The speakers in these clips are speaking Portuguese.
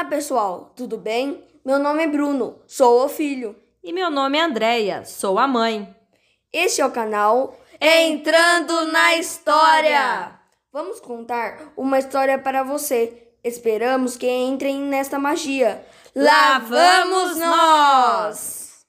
Olá, pessoal, tudo bem? Meu nome é Bruno, sou o filho. E meu nome é Andreia, sou a mãe. Este é o canal Entrando na História. Vamos contar uma história para você. Esperamos que entrem nesta magia. Lá vamos nós!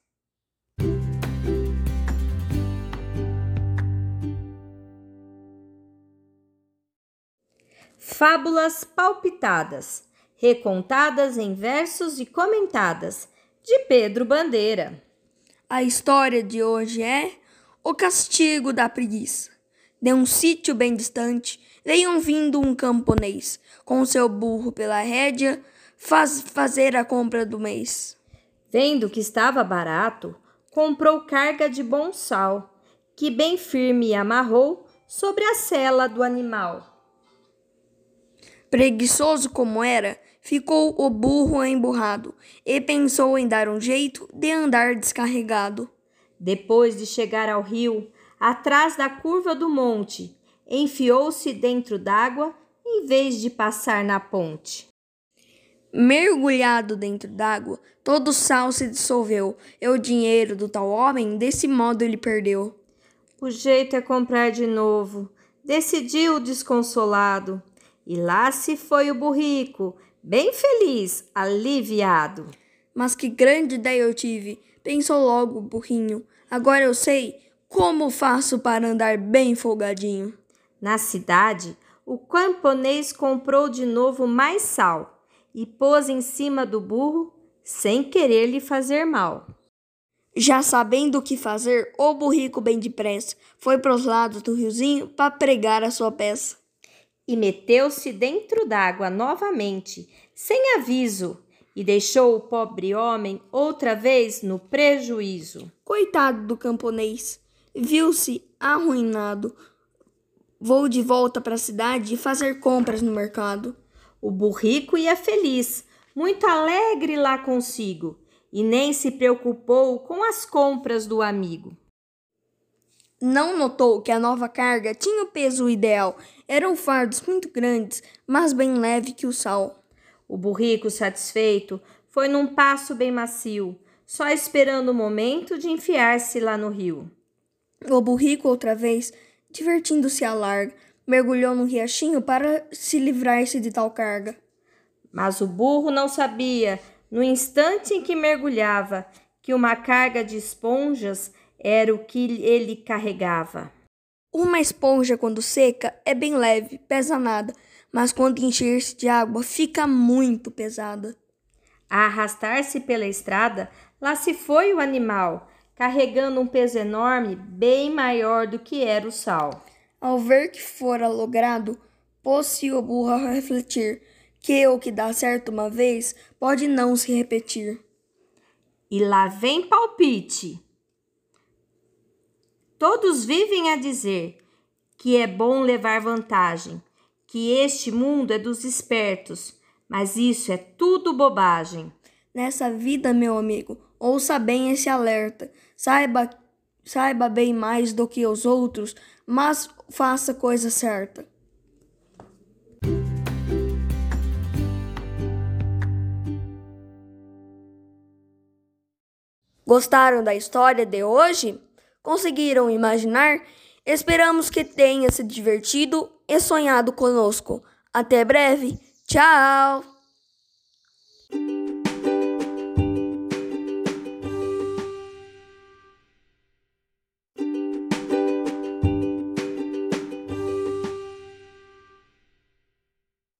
Fábulas palpitadas, recontadas em versos e comentadas, de Pedro Bandeira. A história de hoje é O Castigo da Preguiça. De um sítio bem distante, veio vindo um camponês, com seu burro pela rédea, faz fazer a compra do mês. Vendo que estava barato, comprou carga de bom sal, que bem firme amarrou sobre a sela do animal. Preguiçoso como era, ficou o burro emburrado e pensou em dar um jeito de andar descarregado. Depois de chegar ao rio, atrás da curva do monte, enfiou-se dentro d'água em vez de passar na ponte. Mergulhado dentro d'água, todo o sal se dissolveu e o dinheiro do tal homem desse modo ele perdeu. O jeito é comprar de novo, decidiu desconsolado. E lá se foi o burrico, bem feliz, aliviado. Mas que grande ideia eu tive, pensou logo o burrinho. Agora eu sei como faço para andar bem folgadinho. Na cidade, o camponês comprou de novo mais sal e pôs em cima do burro, sem querer lhe fazer mal. Já sabendo o que fazer, o burrico bem depressa foi para os lados do riozinho para pregar a sua peça e meteu-se dentro d'água novamente, sem aviso, e deixou o pobre homem outra vez no prejuízo. Coitado do camponês, viu-se arruinado. Vou de volta para a cidade fazer compras no mercado. O burrico ia feliz, muito alegre lá consigo, e nem se preocupou com as compras do amigo. Não notou que a nova carga tinha o peso ideal. Eram fardos muito grandes, mas bem leve que o sal. O burrico, satisfeito, foi num passo bem macio, só esperando o momento de enfiar-se lá no rio. O burrico, outra vez, divertindo-se a larga, mergulhou no riachinho para se livrar-se de tal carga. Mas o burro não sabia, no instante em que mergulhava, que uma carga de esponjas era o que ele carregava. Uma esponja, quando seca, é bem leve, pesa nada, mas quando encher-se de água, fica muito pesada. A arrastar-se pela estrada, lá se foi o animal, carregando um peso enorme, bem maior do que era o sal. Ao ver que fora logrado, pôs-se o burro a refletir que o que dá certo uma vez pode não se repetir. E lá vem palpite. Todos vivem a dizer que é bom levar vantagem, que este mundo é dos espertos, mas isso é tudo bobagem. Nessa vida, meu amigo, ouça bem esse alerta. Saiba, saiba bem mais do que os outros, mas faça coisa certa. Gostaram da história de hoje? Conseguiram imaginar? Esperamos que tenha se divertido e sonhado conosco. Até breve. Tchau!